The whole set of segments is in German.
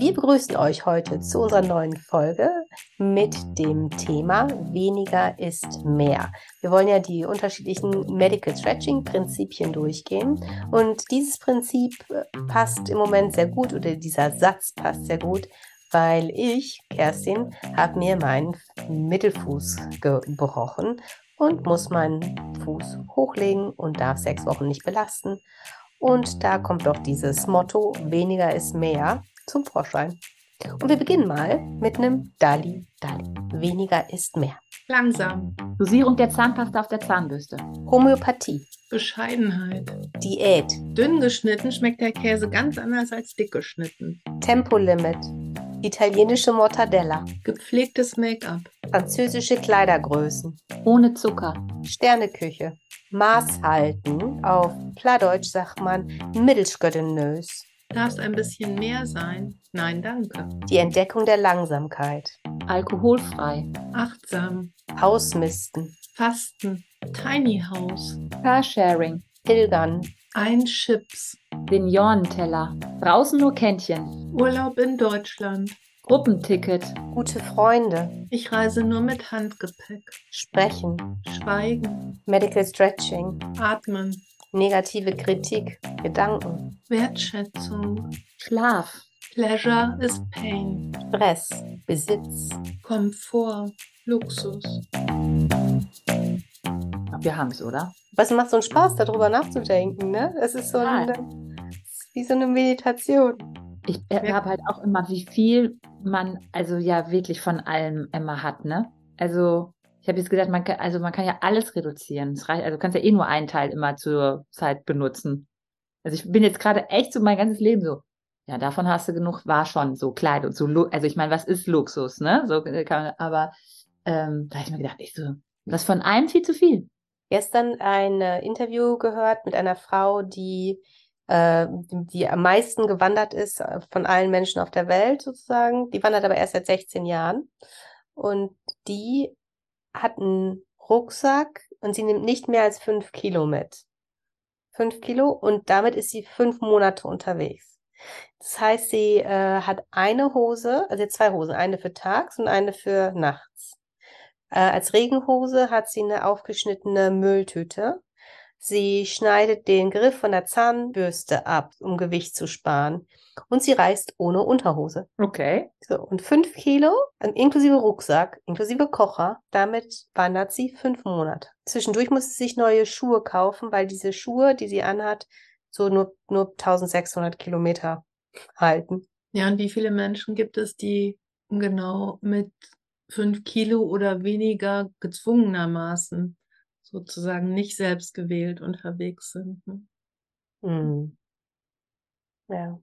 Wir begrüßen euch heute zu unserer neuen Folge mit dem Thema Weniger ist mehr. Wir wollen ja die unterschiedlichen Medical Stretching Prinzipien durchgehen und dieses Prinzip äh, passt im Moment sehr gut oder dieser Satz passt sehr gut, weil ich, Kerstin, habe mir meinen Mittelfuß gebrochen und muss meinen Fuß hochlegen und darf sechs Wochen nicht belasten. Und da kommt doch dieses Motto, weniger ist mehr zum Vorschein. Und wir beginnen mal mit einem Dali Dali. Weniger ist mehr. Langsam. Dosierung der Zahnpasta auf der Zahnbürste. Homöopathie. Bescheidenheit. Diät. Dünn geschnitten schmeckt der Käse ganz anders als dick geschnitten. Tempolimit. Italienische Mortadella. Gepflegtes Make-up. Französische Kleidergrößen. Ohne Zucker. Sterneküche. Maß halten. Auf Plattdeutsch sagt man mittelschgöttenös. Darf es ein bisschen mehr sein? Nein, danke. Die Entdeckung der Langsamkeit. Alkoholfrei. Achtsam. Ausmisten. Fasten. Tiny House. Carsharing. Pilgern. Ein Chips. Seniorenteller. Draußen nur Kännchen. Urlaub in Deutschland. Gruppenticket. Gute Freunde. Ich reise nur mit Handgepäck. Sprechen. Schweigen. Medical Stretching. Atmen. Negative Kritik. Gedanken. Wertschätzung. Schlaf. Pleasure is pain. Stress. Besitz. Komfort. Luxus. Wir haben es, oder? Was macht so einen Spaß, darüber nachzudenken, ne? Es ist so eine, wie so eine Meditation. Ich habe halt auch immer, wie viel man also ja wirklich von allem immer hat, ne? Also ich habe jetzt gesagt, man kann, also man kann ja alles reduzieren. Es reicht, also du kannst ja eh nur einen Teil immer zur Zeit benutzen. Also ich bin jetzt gerade echt so mein ganzes Leben so, ja, davon hast du genug, war schon so Kleidung, so, also ich meine, was ist Luxus, ne? So äh, kann aber ähm, da habe ich mir gedacht, ich so, das von einem viel zu viel. Gestern ein äh, Interview gehört mit einer Frau, die äh, die am meisten gewandert ist äh, von allen Menschen auf der Welt sozusagen. Die wandert aber erst seit 16 Jahren. Und die hat einen Rucksack und sie nimmt nicht mehr als fünf Kilo mit. Fünf Kilo und damit ist sie fünf Monate unterwegs. Das heißt, sie äh, hat eine Hose, also zwei Hosen, eine für tags und eine für nachts. Äh, als Regenhose hat sie eine aufgeschnittene Mülltüte. Sie schneidet den Griff von der Zahnbürste ab, um Gewicht zu sparen und sie reist ohne Unterhose. Okay. So, und fünf Kilo, inklusive Rucksack, inklusive Kocher, damit wandert sie fünf Monate. Zwischendurch muss sie sich neue Schuhe kaufen, weil diese Schuhe, die sie anhat, so nur, nur 1600 Kilometer halten. Ja, und wie viele Menschen gibt es, die genau mit fünf Kilo oder weniger gezwungenermaßen sozusagen nicht selbst gewählt unterwegs sind? Ne? Hm. Ja.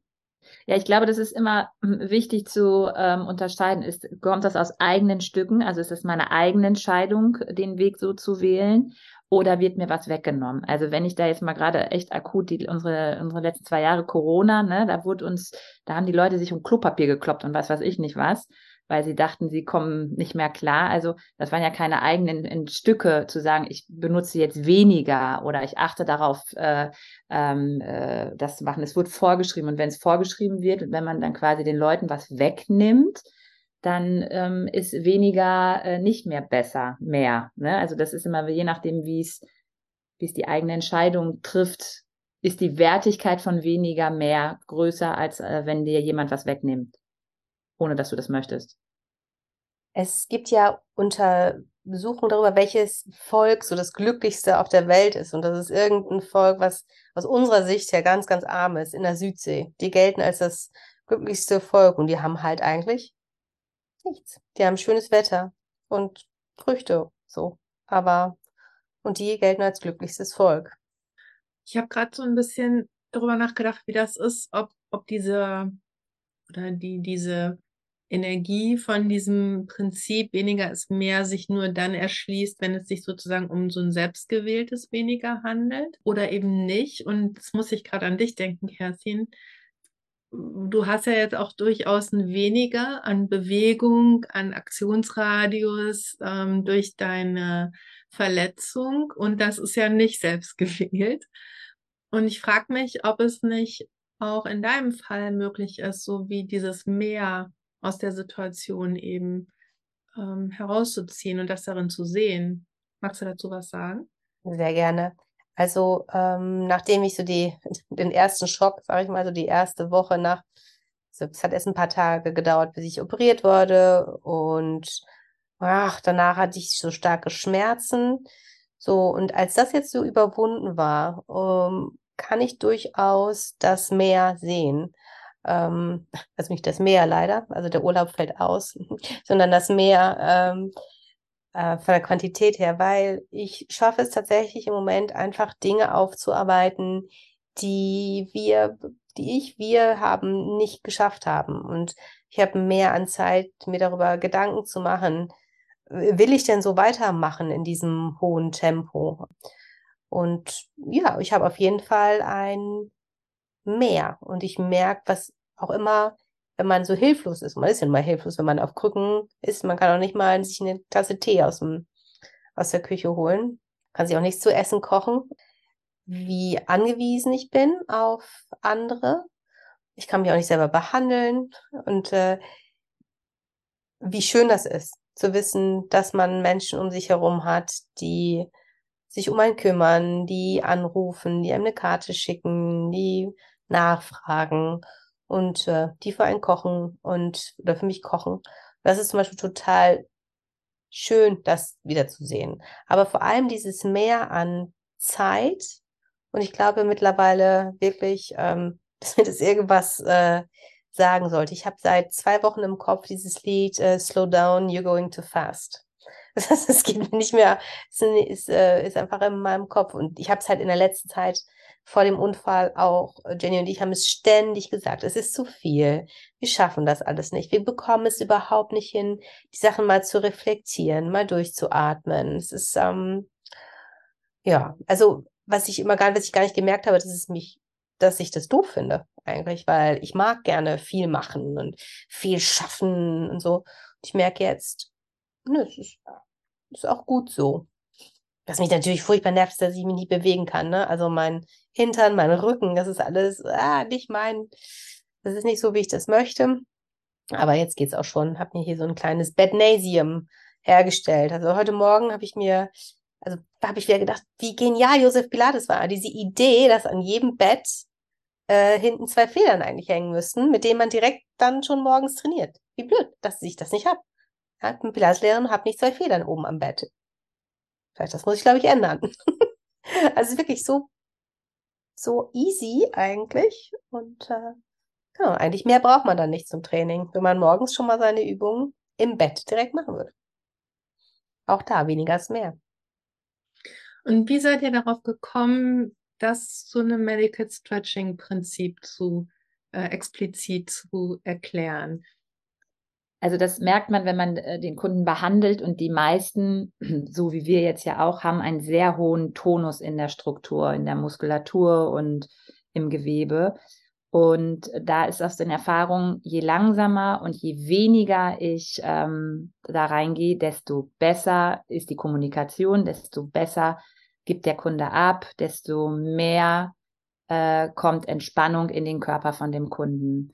Ja, ich glaube, das ist immer hm, wichtig zu ähm, unterscheiden. Ist, kommt das aus eigenen Stücken? Also ist es meine eigene Entscheidung, den Weg so zu wählen? Oder wird mir was weggenommen? Also wenn ich da jetzt mal gerade echt akut die, unsere, unsere letzten zwei Jahre Corona, ne, da wurde uns, da haben die Leute sich um Klopapier gekloppt und was weiß ich nicht was weil sie dachten, sie kommen nicht mehr klar. Also das waren ja keine eigenen Stücke zu sagen, ich benutze jetzt weniger oder ich achte darauf, äh, ähm, äh, das zu machen. Es wird vorgeschrieben und wenn es vorgeschrieben wird und wenn man dann quasi den Leuten was wegnimmt, dann ähm, ist weniger äh, nicht mehr besser, mehr. Ne? Also das ist immer je nachdem, wie es wie es die eigene Entscheidung trifft, ist die Wertigkeit von weniger mehr größer, als äh, wenn dir jemand was wegnimmt ohne dass du das möchtest? Es gibt ja Untersuchungen darüber, welches Volk so das glücklichste auf der Welt ist. Und das ist irgendein Volk, was aus unserer Sicht ja ganz, ganz arm ist in der Südsee. Die gelten als das glücklichste Volk und die haben halt eigentlich nichts. Die haben schönes Wetter und Früchte, so. Aber, und die gelten als glücklichstes Volk. Ich habe gerade so ein bisschen darüber nachgedacht, wie das ist, ob, ob diese oder die, diese Energie von diesem Prinzip weniger ist mehr sich nur dann erschließt, wenn es sich sozusagen um so ein selbstgewähltes weniger handelt oder eben nicht. Und das muss ich gerade an dich denken, Kerstin. Du hast ja jetzt auch durchaus ein weniger an Bewegung, an Aktionsradius ähm, durch deine Verletzung und das ist ja nicht selbstgewählt. Und ich frage mich, ob es nicht auch in deinem Fall möglich ist, so wie dieses Mehr aus der Situation eben ähm, herauszuziehen und das darin zu sehen. Magst du dazu was sagen? Sehr gerne. Also ähm, nachdem ich so die, den ersten Schock, sage ich mal, so die erste Woche nach, also es hat erst ein paar Tage gedauert, bis ich operiert wurde und ach, danach hatte ich so starke Schmerzen. So, und als das jetzt so überwunden war, ähm, kann ich durchaus das Meer sehen. Ähm, also nicht das Meer leider, also der Urlaub fällt aus, sondern das Meer ähm, äh, von der Quantität her, weil ich schaffe es tatsächlich im Moment einfach Dinge aufzuarbeiten, die wir, die ich, wir haben nicht geschafft haben. Und ich habe mehr an Zeit, mir darüber Gedanken zu machen, will ich denn so weitermachen in diesem hohen Tempo? Und ja, ich habe auf jeden Fall ein Mehr. Und ich merke, was auch immer, wenn man so hilflos ist, man ist ja immer hilflos, wenn man auf Krücken ist, man kann auch nicht mal sich eine Tasse Tee aus, dem, aus der Küche holen, kann sich auch nichts zu essen kochen, wie angewiesen ich bin auf andere. Ich kann mich auch nicht selber behandeln. Und äh, wie schön das ist, zu wissen, dass man Menschen um sich herum hat, die sich um einen kümmern, die anrufen, die einem eine Karte schicken, die nachfragen und äh, die für einen kochen und oder für mich kochen. Das ist zum Beispiel total schön, das wiederzusehen. Aber vor allem dieses Mehr an Zeit und ich glaube mittlerweile wirklich, ähm, dass mir das irgendwas äh, sagen sollte. Ich habe seit zwei Wochen im Kopf dieses Lied äh, Slow Down, You're Going Too Fast. Das geht mir nicht mehr, es ist, äh, ist einfach in meinem Kopf. Und ich habe es halt in der letzten Zeit vor dem Unfall auch, äh, Jenny und ich haben es ständig gesagt, es ist zu viel. Wir schaffen das alles nicht. Wir bekommen es überhaupt nicht hin, die Sachen mal zu reflektieren, mal durchzuatmen. Es ist, ähm, ja, also was ich immer gar, was ich gar nicht gemerkt habe, dass es mich dass ich das doof finde, eigentlich, weil ich mag gerne viel machen und viel schaffen und so. Ich merke jetzt, nö, es ist, ist auch gut so. Was mich natürlich furchtbar nervt, dass ich mich nicht bewegen kann, ne? Also mein Hintern, mein Rücken, das ist alles, ah, nicht mein, das ist nicht so, wie ich das möchte. Aber jetzt geht's auch schon. Hab mir hier so ein kleines Bednasium hergestellt. Also heute Morgen habe ich mir also habe ich wieder gedacht, wie genial Josef Pilates war. Diese Idee, dass an jedem Bett äh, hinten zwei Federn eigentlich hängen müssten, mit denen man direkt dann schon morgens trainiert. Wie blöd, dass ich das nicht habe. Ja, bin Pilateslehrerin habe nicht zwei Federn oben am Bett. Vielleicht das muss ich, glaube ich, ändern. also wirklich so, so easy eigentlich. Und äh, ja, eigentlich mehr braucht man dann nicht zum Training, wenn man morgens schon mal seine Übungen im Bett direkt machen würde. Auch da weniger ist mehr. Und wie seid ihr darauf gekommen, das so eine Medical Stretching Prinzip zu äh, explizit zu erklären? Also das merkt man, wenn man äh, den Kunden behandelt und die meisten, so wie wir jetzt ja auch, haben einen sehr hohen Tonus in der Struktur, in der Muskulatur und im Gewebe. Und da ist aus den Erfahrungen, je langsamer und je weniger ich ähm, da reingehe, desto besser ist die Kommunikation, desto besser gibt der Kunde ab, desto mehr äh, kommt Entspannung in den Körper von dem Kunden.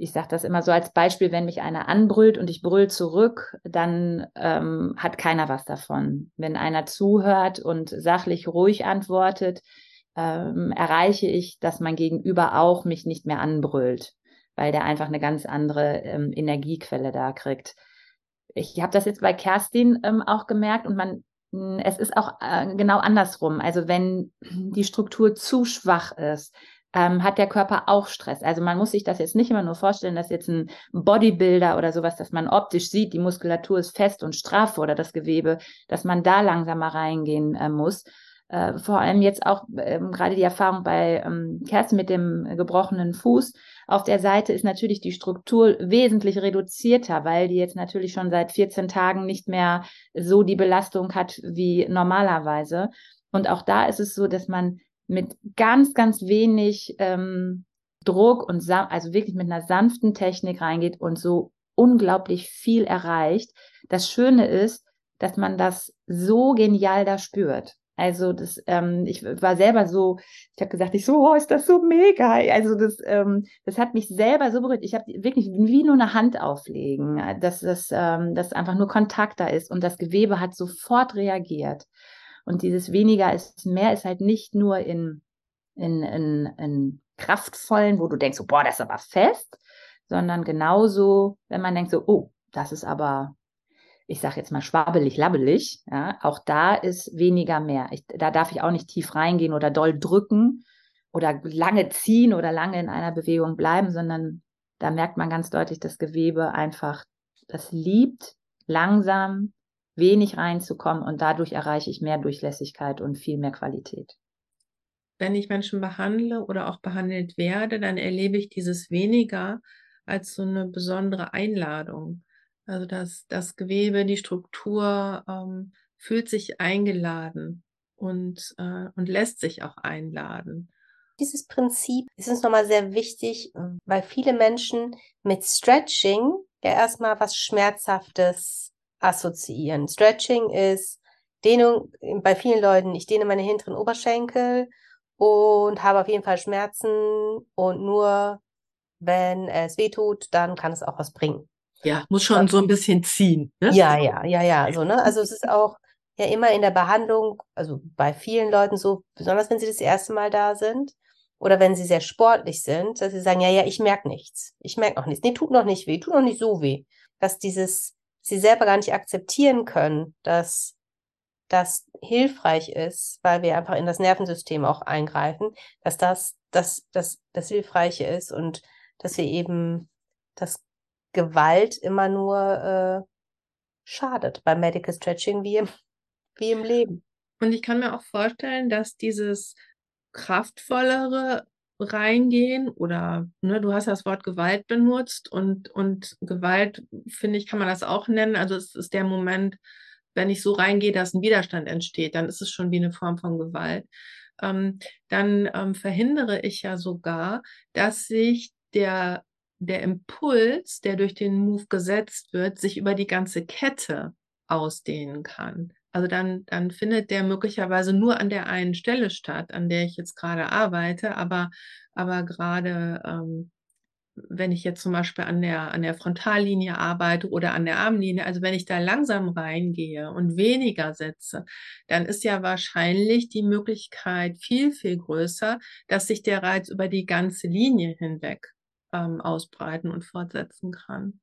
Ich sage das immer so als Beispiel, wenn mich einer anbrüllt und ich brüll zurück, dann ähm, hat keiner was davon. Wenn einer zuhört und sachlich ruhig antwortet, ähm, erreiche ich, dass mein Gegenüber auch mich nicht mehr anbrüllt, weil der einfach eine ganz andere ähm, Energiequelle da kriegt. Ich habe das jetzt bei Kerstin ähm, auch gemerkt und man es ist auch äh, genau andersrum. Also wenn die Struktur zu schwach ist, ähm, hat der Körper auch Stress. Also man muss sich das jetzt nicht immer nur vorstellen, dass jetzt ein Bodybuilder oder sowas, dass man optisch sieht, die Muskulatur ist fest und straff oder das Gewebe, dass man da langsamer reingehen äh, muss. Äh, vor allem jetzt auch ähm, gerade die Erfahrung bei ähm, Kerstin mit dem gebrochenen Fuß auf der Seite ist natürlich die Struktur wesentlich reduzierter, weil die jetzt natürlich schon seit 14 Tagen nicht mehr so die Belastung hat wie normalerweise. Und auch da ist es so, dass man mit ganz, ganz wenig ähm, Druck und also wirklich mit einer sanften Technik reingeht und so unglaublich viel erreicht. Das Schöne ist, dass man das so genial da spürt. Also das, ähm, ich war selber so, ich habe gesagt, ich so, oh, ist das so mega. Also das, ähm, das hat mich selber so berührt. Ich habe wirklich wie nur eine Hand auflegen, dass das, ähm, dass einfach nur Kontakt da ist und das Gewebe hat sofort reagiert. Und dieses weniger ist mehr ist halt nicht nur in, in, in, in kraftvollen, wo du denkst, oh, boah, das ist aber fest, sondern genauso, wenn man denkt so, oh, das ist aber ich sage jetzt mal schwabbelig, labbelig, ja, auch da ist weniger mehr. Ich, da darf ich auch nicht tief reingehen oder doll drücken oder lange ziehen oder lange in einer Bewegung bleiben, sondern da merkt man ganz deutlich, das Gewebe einfach, das liebt, langsam, wenig reinzukommen und dadurch erreiche ich mehr Durchlässigkeit und viel mehr Qualität. Wenn ich Menschen behandle oder auch behandelt werde, dann erlebe ich dieses weniger als so eine besondere Einladung. Also das, das Gewebe, die Struktur ähm, fühlt sich eingeladen und, äh, und lässt sich auch einladen. Dieses Prinzip ist uns nochmal sehr wichtig, weil viele Menschen mit Stretching ja erstmal was Schmerzhaftes assoziieren. Stretching ist Dehnung bei vielen Leuten. Ich dehne meine hinteren Oberschenkel und habe auf jeden Fall Schmerzen und nur wenn es weh tut, dann kann es auch was bringen. Ja, muss schon so ein bisschen ziehen. Ne? Ja, ja, ja, ja. So, ne? Also es ist auch ja immer in der Behandlung, also bei vielen Leuten so, besonders wenn sie das erste Mal da sind oder wenn sie sehr sportlich sind, dass sie sagen, ja, ja, ich merke nichts. Ich merke noch nichts. Nee, tut noch nicht weh, tut noch nicht so weh. Dass dieses, sie selber gar nicht akzeptieren können, dass das hilfreich ist, weil wir einfach in das Nervensystem auch eingreifen, dass das, das, das, das Hilfreiche ist und dass wir eben das Gewalt immer nur äh, schadet beim Medical Stretching wie im, wie im Leben. Und ich kann mir auch vorstellen, dass dieses kraftvollere reingehen oder ne, du hast das Wort Gewalt benutzt und, und Gewalt, finde ich, kann man das auch nennen. Also es ist der Moment, wenn ich so reingehe, dass ein Widerstand entsteht, dann ist es schon wie eine Form von Gewalt. Ähm, dann ähm, verhindere ich ja sogar, dass sich der der Impuls, der durch den Move gesetzt wird, sich über die ganze Kette ausdehnen kann. Also dann, dann findet der möglicherweise nur an der einen Stelle statt, an der ich jetzt gerade arbeite, aber, aber gerade ähm, wenn ich jetzt zum Beispiel an der, an der Frontallinie arbeite oder an der Armlinie, also wenn ich da langsam reingehe und weniger setze, dann ist ja wahrscheinlich die Möglichkeit viel, viel größer, dass sich der Reiz über die ganze Linie hinweg ähm, ausbreiten und fortsetzen kann.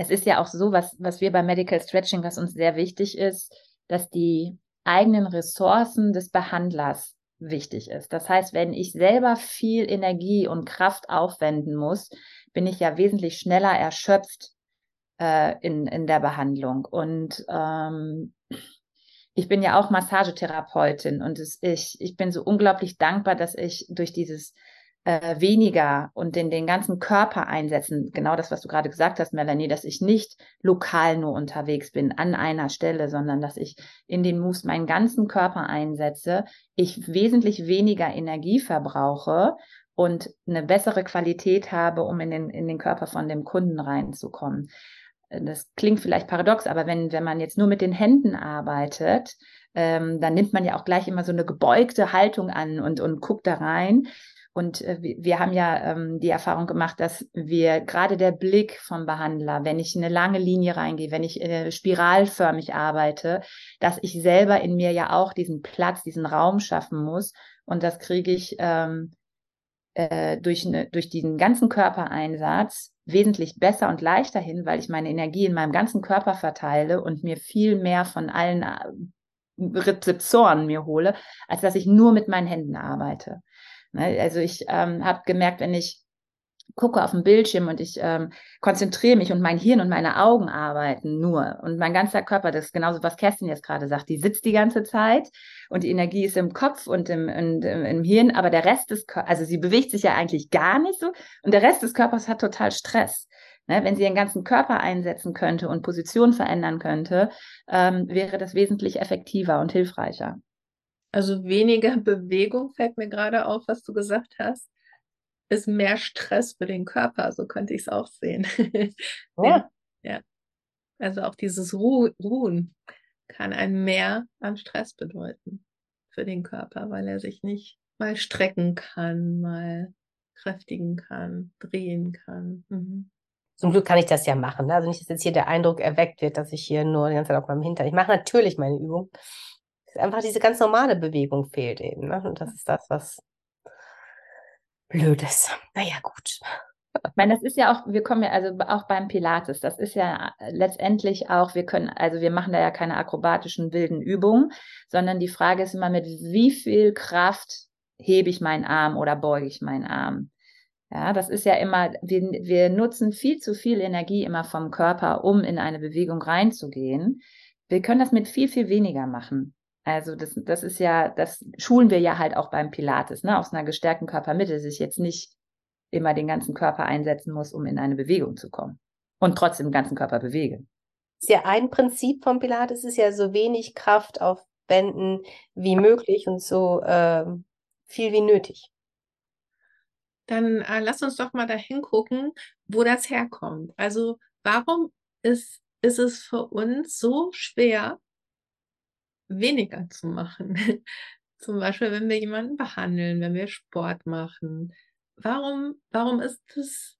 Es ist ja auch so, was, was wir bei Medical Stretching, was uns sehr wichtig ist, dass die eigenen Ressourcen des Behandlers wichtig ist. Das heißt, wenn ich selber viel Energie und Kraft aufwenden muss, bin ich ja wesentlich schneller erschöpft äh, in, in der Behandlung. Und ähm, ich bin ja auch Massagetherapeutin und es, ich, ich bin so unglaublich dankbar, dass ich durch dieses äh, weniger und den, den ganzen Körper einsetzen. Genau das, was du gerade gesagt hast, Melanie, dass ich nicht lokal nur unterwegs bin an einer Stelle, sondern dass ich in den Moves meinen ganzen Körper einsetze, ich wesentlich weniger Energie verbrauche und eine bessere Qualität habe, um in den, in den Körper von dem Kunden reinzukommen. Das klingt vielleicht paradox, aber wenn, wenn man jetzt nur mit den Händen arbeitet, ähm, dann nimmt man ja auch gleich immer so eine gebeugte Haltung an und, und guckt da rein. Und äh, wir haben ja ähm, die Erfahrung gemacht, dass wir gerade der Blick vom Behandler, wenn ich in eine lange Linie reingehe, wenn ich äh, spiralförmig arbeite, dass ich selber in mir ja auch diesen Platz, diesen Raum schaffen muss. Und das kriege ich ähm, äh, durch, ne, durch diesen ganzen Körpereinsatz wesentlich besser und leichter hin, weil ich meine Energie in meinem ganzen Körper verteile und mir viel mehr von allen äh, Rezeptoren mir hole, als dass ich nur mit meinen Händen arbeite. Ne? Also ich ähm, habe gemerkt, wenn ich gucke auf den Bildschirm und ich ähm, konzentriere mich und mein Hirn und meine Augen arbeiten nur und mein ganzer Körper, das ist genauso, was Kerstin jetzt gerade sagt, die sitzt die ganze Zeit und die Energie ist im Kopf und im, im, im Hirn, aber der Rest des Körpers, also sie bewegt sich ja eigentlich gar nicht so und der Rest des Körpers hat total Stress. Ne? Wenn sie ihren ganzen Körper einsetzen könnte und Position verändern könnte, ähm, wäre das wesentlich effektiver und hilfreicher. Also weniger Bewegung fällt mir gerade auf, was du gesagt hast, ist mehr Stress für den Körper. So könnte ich es auch sehen. Ja. ja. Also auch dieses Ruh Ruhen kann ein Mehr an Stress bedeuten für den Körper, weil er sich nicht mal strecken kann, mal kräftigen kann, drehen kann. Mhm. Zum Glück kann ich das ja machen. Ne? Also nicht, dass jetzt hier der Eindruck erweckt wird, dass ich hier nur die ganze Zeit auf meinem Hintern. Ich mache natürlich meine Übung. Einfach diese ganz normale Bewegung fehlt eben. Ne? Und das ist das, was blöd ist. Naja, gut. Ich meine, das ist ja auch, wir kommen ja also auch beim Pilates, das ist ja letztendlich auch, wir können, also wir machen da ja keine akrobatischen wilden Übungen, sondern die Frage ist immer, mit wie viel Kraft hebe ich meinen Arm oder beuge ich meinen Arm? Ja, das ist ja immer, wir, wir nutzen viel zu viel Energie immer vom Körper, um in eine Bewegung reinzugehen. Wir können das mit viel, viel weniger machen. Also das, das ist ja, das schulen wir ja halt auch beim Pilates, ne? Aus einer gestärkten Körpermitte, sich jetzt nicht immer den ganzen Körper einsetzen muss, um in eine Bewegung zu kommen. Und trotzdem den ganzen Körper bewegen. Ist ja ein Prinzip vom Pilates, ist ja so wenig Kraft aufwenden wie möglich und so äh, viel wie nötig. Dann äh, lass uns doch mal dahin gucken, wo das herkommt. Also warum ist, ist es für uns so schwer, weniger zu machen? Zum Beispiel, wenn wir jemanden behandeln, wenn wir Sport machen, warum, warum ist es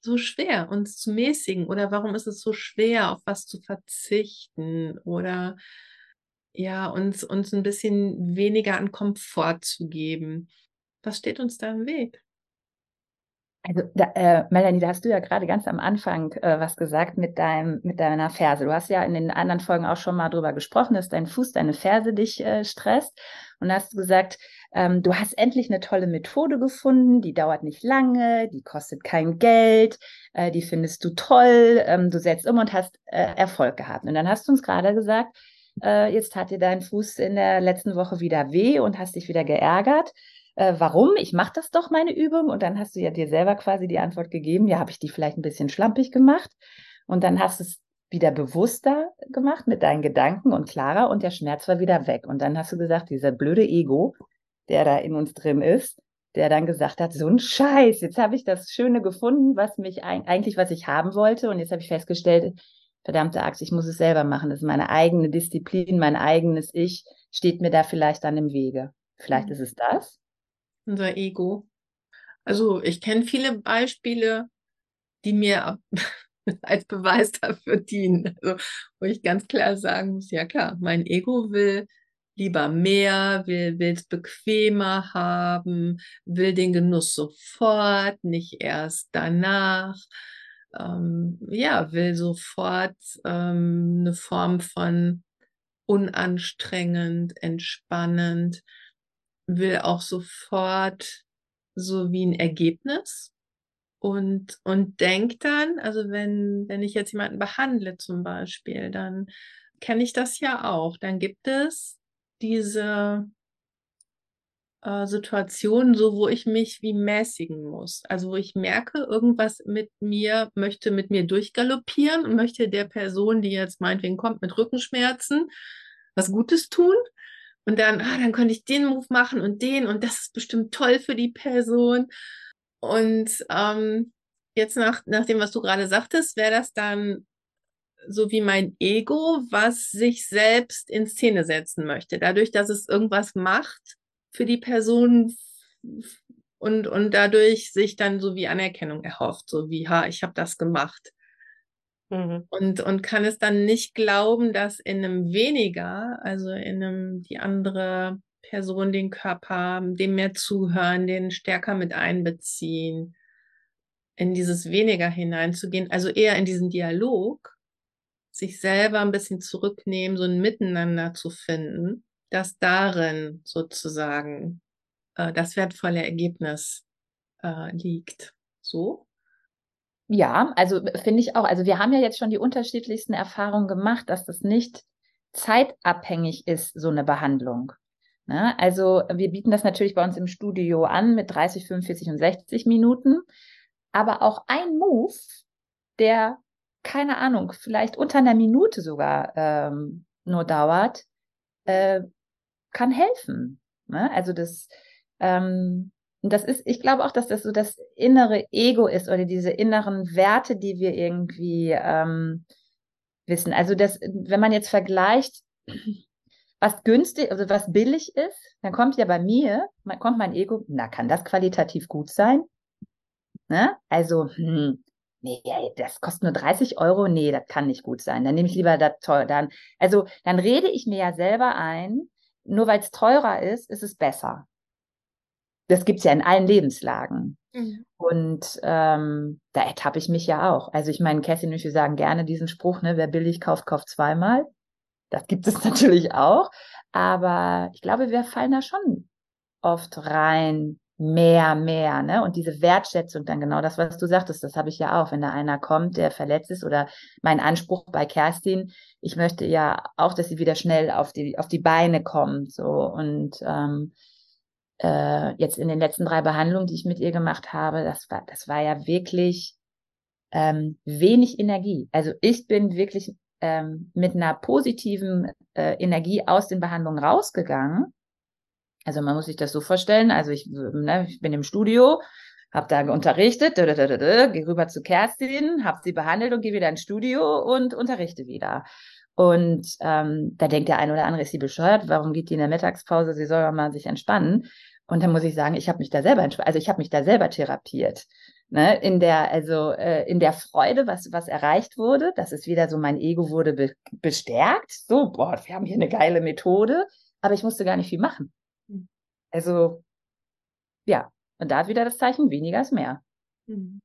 so schwer, uns zu mäßigen? Oder warum ist es so schwer, auf was zu verzichten? Oder ja, uns, uns ein bisschen weniger an Komfort zu geben? Was steht uns da im Weg? Also, da, äh, Melanie, da hast du ja gerade ganz am Anfang äh, was gesagt mit deinem, mit deiner Ferse. Du hast ja in den anderen Folgen auch schon mal drüber gesprochen, dass dein Fuß, deine Ferse dich äh, stresst. Und hast gesagt, ähm, du hast endlich eine tolle Methode gefunden, die dauert nicht lange, die kostet kein Geld, äh, die findest du toll, ähm, du setzt um und hast äh, Erfolg gehabt. Und dann hast du uns gerade gesagt, äh, jetzt hat dir dein Fuß in der letzten Woche wieder weh und hast dich wieder geärgert äh, warum? Ich mache das doch meine Übung. Und dann hast du ja dir selber quasi die Antwort gegeben, ja, habe ich die vielleicht ein bisschen schlampig gemacht. Und dann hast du es wieder bewusster gemacht mit deinen Gedanken und klarer und der Schmerz war wieder weg. Und dann hast du gesagt, dieser blöde Ego, der da in uns drin ist, der dann gesagt hat, so ein Scheiß, jetzt habe ich das Schöne gefunden, was mich eigentlich, was ich haben wollte. Und jetzt habe ich festgestellt, verdammte Axt, ich muss es selber machen. Das ist meine eigene Disziplin, mein eigenes Ich steht mir da vielleicht dann im Wege. Vielleicht mhm. ist es das unser Ego. Also ich kenne viele Beispiele, die mir als Beweis dafür dienen. Also, wo ich ganz klar sagen muss, ja klar, mein Ego will lieber mehr, will es bequemer haben, will den Genuss sofort, nicht erst danach. Ähm, ja, will sofort ähm, eine Form von unanstrengend, entspannend will auch sofort so wie ein Ergebnis und, und denkt dann, also wenn, wenn ich jetzt jemanden behandle zum Beispiel, dann kenne ich das ja auch. Dann gibt es diese äh, Situationen, so wo ich mich wie mäßigen muss. Also wo ich merke, irgendwas mit mir möchte mit mir durchgaloppieren und möchte der Person, die jetzt meinetwegen kommt mit Rückenschmerzen, was Gutes tun. Und dann, ah, dann könnte ich den Move machen und den und das ist bestimmt toll für die Person. Und ähm, jetzt nach, nach dem, was du gerade sagtest, wäre das dann so wie mein Ego, was sich selbst in Szene setzen möchte. Dadurch, dass es irgendwas macht für die Person und, und dadurch sich dann so wie Anerkennung erhofft, so wie, ha, ich habe das gemacht. Mhm. Und, und kann es dann nicht glauben, dass in einem weniger, also in einem, die andere Person den Körper, dem mehr zuhören, den stärker mit einbeziehen, in dieses weniger hineinzugehen, also eher in diesen Dialog, sich selber ein bisschen zurücknehmen, so ein Miteinander zu finden, dass darin sozusagen äh, das wertvolle Ergebnis äh, liegt. So? Ja, also finde ich auch. Also wir haben ja jetzt schon die unterschiedlichsten Erfahrungen gemacht, dass das nicht zeitabhängig ist, so eine Behandlung. Ne? Also wir bieten das natürlich bei uns im Studio an mit 30, 45 und 60 Minuten. Aber auch ein Move, der, keine Ahnung, vielleicht unter einer Minute sogar ähm, nur dauert, äh, kann helfen. Ne? Also das, ähm, und das ist, ich glaube auch, dass das so das innere Ego ist oder diese inneren Werte, die wir irgendwie ähm, wissen. Also das, wenn man jetzt vergleicht, was günstig, also was billig ist, dann kommt ja bei mir, kommt mein Ego, na, kann das qualitativ gut sein? Ne? Also, hm, nee, das kostet nur 30 Euro, nee, das kann nicht gut sein. Dann nehme ich lieber das teuer. Dann, also, dann rede ich mir ja selber ein, nur weil es teurer ist, ist es besser. Das gibt's ja in allen Lebenslagen. Mhm. Und ähm, da ertappe ich mich ja auch. Also ich meine, Cassie und ich, wir sagen gerne diesen Spruch, ne, wer billig kauft, kauft zweimal. Das gibt es natürlich auch. Aber ich glaube, wir fallen da schon oft rein, mehr, mehr, ne? Und diese Wertschätzung dann genau das, was du sagtest, das habe ich ja auch, wenn da einer kommt, der verletzt ist oder mein Anspruch bei Kerstin, ich möchte ja auch, dass sie wieder schnell auf die auf die Beine kommt, so und ähm, äh, jetzt in den letzten drei Behandlungen, die ich mit ihr gemacht habe, das war das war ja wirklich ähm, wenig Energie. Also ich bin wirklich ähm, mit einer positiven äh, Energie aus den Behandlungen rausgegangen. Also man muss sich das so vorstellen. Also ich, ne, ich bin im Studio, habe da unterrichtet, gehe rüber zu Kerstin, habe sie behandelt und gehe wieder ins Studio und unterrichte wieder. Und ähm, da denkt der eine oder andere, ist sie bescheuert? Warum geht die in der Mittagspause? Sie soll ja mal sich entspannen. Und dann muss ich sagen, ich habe mich da selber, also ich habe mich da selber therapiert ne, in der, also äh, in der Freude, was, was erreicht wurde. Das ist wieder so, mein Ego wurde be bestärkt. So, boah, wir haben hier eine geile Methode, aber ich musste gar nicht viel machen. Mhm. Also, ja, und da wieder das Zeichen, weniger ist mehr. Mhm.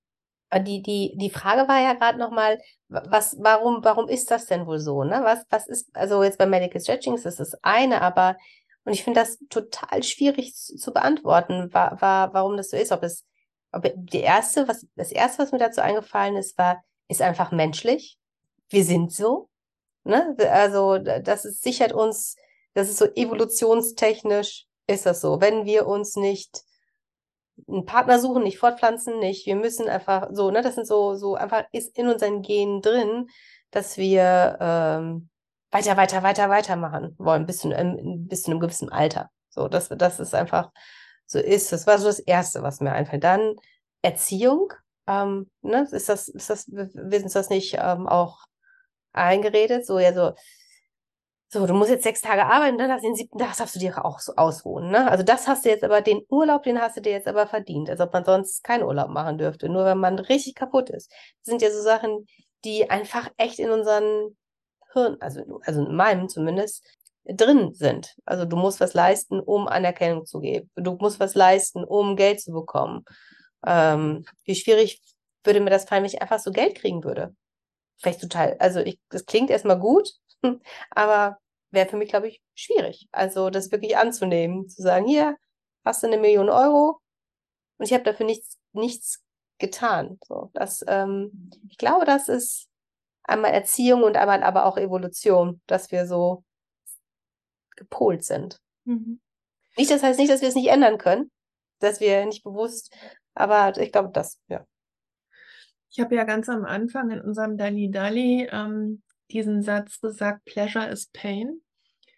Die, die, die Frage war ja gerade nochmal, was, warum, warum ist das denn wohl so? Ne? Was, was ist, also jetzt bei Medical Stretching ist das eine, aber, und ich finde das total schwierig zu, beantworten, war, war, warum das so ist, ob es aber die erste, was, das erste, was mir dazu eingefallen ist, war, ist einfach menschlich. Wir sind so. Ne? Also, das ist, sichert uns, das ist so evolutionstechnisch, ist das so. Wenn wir uns nicht einen Partner suchen, nicht fortpflanzen, nicht, wir müssen einfach so, ne, das sind so, so einfach ist in unseren Genen drin, dass wir ähm, weiter, weiter, weiter, weiter machen wollen, bis zu, ähm, bis zu einem gewissen Alter. So, das, das ist einfach so ist. Das war so das Erste, was mir einfällt. Dann Erziehung. Ähm, ne? Ist das, ist das, wissen Sie das nicht ähm, auch eingeredet? So, ja, so, so, du musst jetzt sechs Tage arbeiten, dann hast du den siebten Tag darfst du dir auch so ausruhen. Ne? Also das hast du jetzt aber, den Urlaub, den hast du dir jetzt aber verdient, als ob man sonst keinen Urlaub machen dürfte, nur wenn man richtig kaputt ist. Das sind ja so Sachen, die einfach echt in unseren Hirn, also, also in meinem zumindest, drin sind. Also du musst was leisten, um Anerkennung zu geben. Du musst was leisten, um Geld zu bekommen. Ähm, wie schwierig würde mir das fallen, wenn ich einfach so Geld kriegen würde? Vielleicht total, also ich, das klingt erstmal gut, aber wäre für mich, glaube ich, schwierig. Also das wirklich anzunehmen, zu sagen, hier hast du eine Million Euro und ich habe dafür nichts, nichts getan. So, das, ähm, ich glaube, das ist einmal Erziehung und einmal aber auch Evolution, dass wir so gepolt sind. Mhm. Nicht, das heißt nicht, dass wir es nicht ändern können, dass wir nicht bewusst, aber ich glaube, das, ja. Ich habe ja ganz am Anfang in unserem Dali Dali ähm, diesen Satz gesagt, Pleasure is Pain.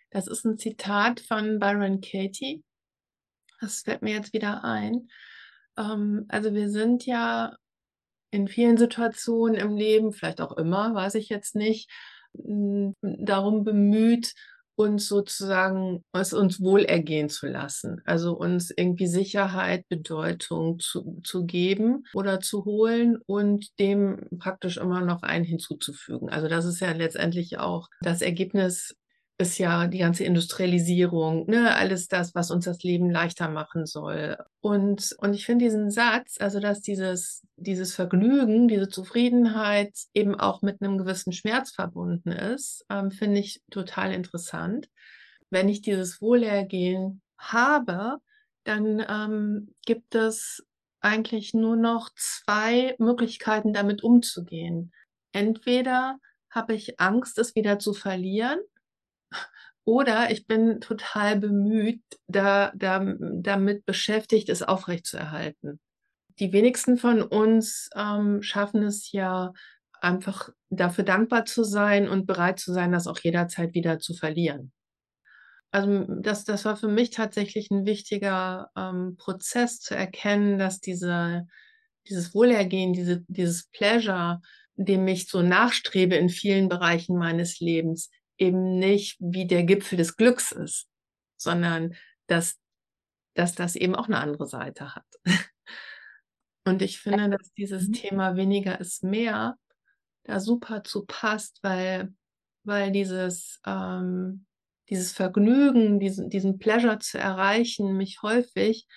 Das ist ein Zitat von Byron Katie. Das fällt mir jetzt wieder ein. Ähm, also wir sind ja in vielen Situationen im Leben, vielleicht auch immer, weiß ich jetzt nicht, darum bemüht, uns sozusagen, es uns wohlergehen zu lassen. Also uns irgendwie Sicherheit, Bedeutung zu, zu geben oder zu holen und dem praktisch immer noch einen hinzuzufügen. Also das ist ja letztendlich auch das Ergebnis ist ja die ganze Industrialisierung, ne, alles das, was uns das Leben leichter machen soll. Und, und ich finde diesen Satz, also dass dieses, dieses Vergnügen, diese Zufriedenheit eben auch mit einem gewissen Schmerz verbunden ist, ähm, finde ich total interessant. Wenn ich dieses Wohlergehen habe, dann ähm, gibt es eigentlich nur noch zwei Möglichkeiten, damit umzugehen. Entweder habe ich Angst, es wieder zu verlieren oder ich bin total bemüht, da, da, damit beschäftigt, es aufrechtzuerhalten. Die wenigsten von uns ähm, schaffen es ja einfach dafür dankbar zu sein und bereit zu sein, das auch jederzeit wieder zu verlieren. Also das, das war für mich tatsächlich ein wichtiger ähm, Prozess zu erkennen, dass diese, dieses Wohlergehen, diese, dieses Pleasure, dem ich so nachstrebe in vielen Bereichen meines Lebens, eben nicht wie der Gipfel des Glücks ist, sondern dass, dass das eben auch eine andere Seite hat. Und ich finde, dass dieses mhm. Thema weniger ist mehr da super zu passt, weil, weil dieses, ähm, dieses Vergnügen, diesen, diesen Pleasure zu erreichen, mich häufig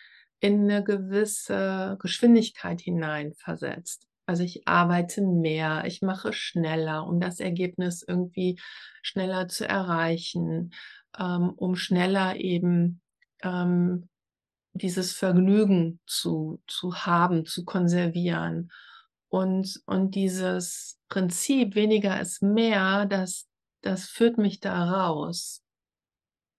in eine gewisse Geschwindigkeit hineinversetzt. Also ich arbeite mehr, ich mache schneller, um das Ergebnis irgendwie schneller zu erreichen, ähm, um schneller eben ähm, dieses Vergnügen zu, zu haben, zu konservieren. Und, und dieses Prinzip weniger ist mehr, das, das führt mich da raus.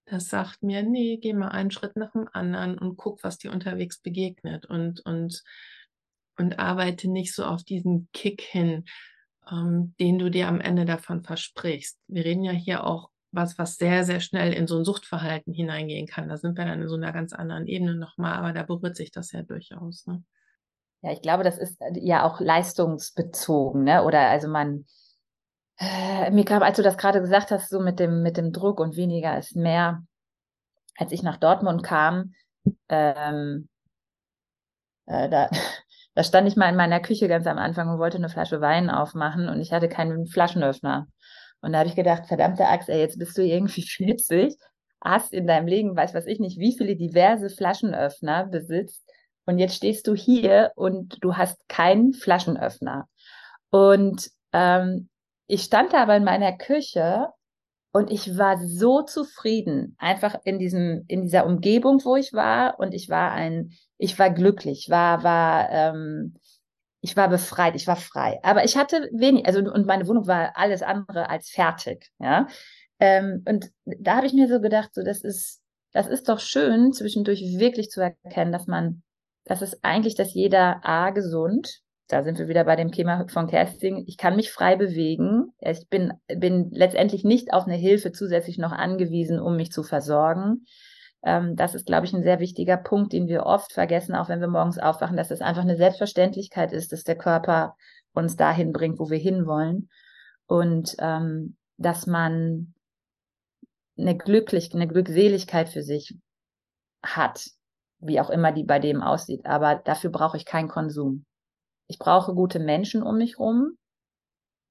Das sagt mir, nee, geh mal einen Schritt nach dem anderen und guck, was dir unterwegs begegnet und, und, und arbeite nicht so auf diesen Kick hin, ähm, den du dir am Ende davon versprichst. Wir reden ja hier auch was, was sehr, sehr schnell in so ein Suchtverhalten hineingehen kann. Da sind wir dann in so einer ganz anderen Ebene nochmal, aber da berührt sich das ja durchaus. Ne? Ja, ich glaube, das ist äh, ja auch leistungsbezogen, ne? Oder also man, äh, mir kam, als du das gerade gesagt hast, so mit dem, mit dem Druck und weniger ist mehr, als ich nach Dortmund kam, ähm, äh, da, da stand ich mal in meiner Küche ganz am Anfang und wollte eine Flasche Wein aufmachen und ich hatte keinen Flaschenöffner. Und da habe ich gedacht, verdammte Axt, ey, jetzt bist du irgendwie 40, hast in deinem Leben, weiß was ich nicht, wie viele diverse Flaschenöffner besitzt. Und jetzt stehst du hier und du hast keinen Flaschenöffner. Und ähm, ich stand da aber in meiner Küche und ich war so zufrieden, einfach in diesem, in dieser Umgebung, wo ich war. Und ich war ein, ich war glücklich, war, war, ähm, ich war befreit, ich war frei. Aber ich hatte wenig, also und meine Wohnung war alles andere als fertig, ja. Ähm, und da habe ich mir so gedacht, so das ist, das ist doch schön, zwischendurch wirklich zu erkennen, dass man, dass es eigentlich, dass jeder A gesund, da sind wir wieder bei dem Thema von Kerstin, ich kann mich frei bewegen. Ich bin, bin letztendlich nicht auf eine Hilfe zusätzlich noch angewiesen, um mich zu versorgen. Ähm, das ist, glaube ich, ein sehr wichtiger Punkt, den wir oft vergessen, auch wenn wir morgens aufwachen, dass es einfach eine Selbstverständlichkeit ist, dass der Körper uns dahin bringt, wo wir hinwollen. Und ähm, dass man eine glücklich, eine Glückseligkeit für sich hat, wie auch immer die bei dem aussieht. Aber dafür brauche ich keinen Konsum. Ich brauche gute Menschen um mich rum.